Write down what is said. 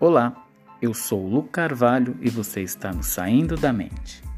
Olá, eu sou o Lu Carvalho e você está no Saindo da Mente.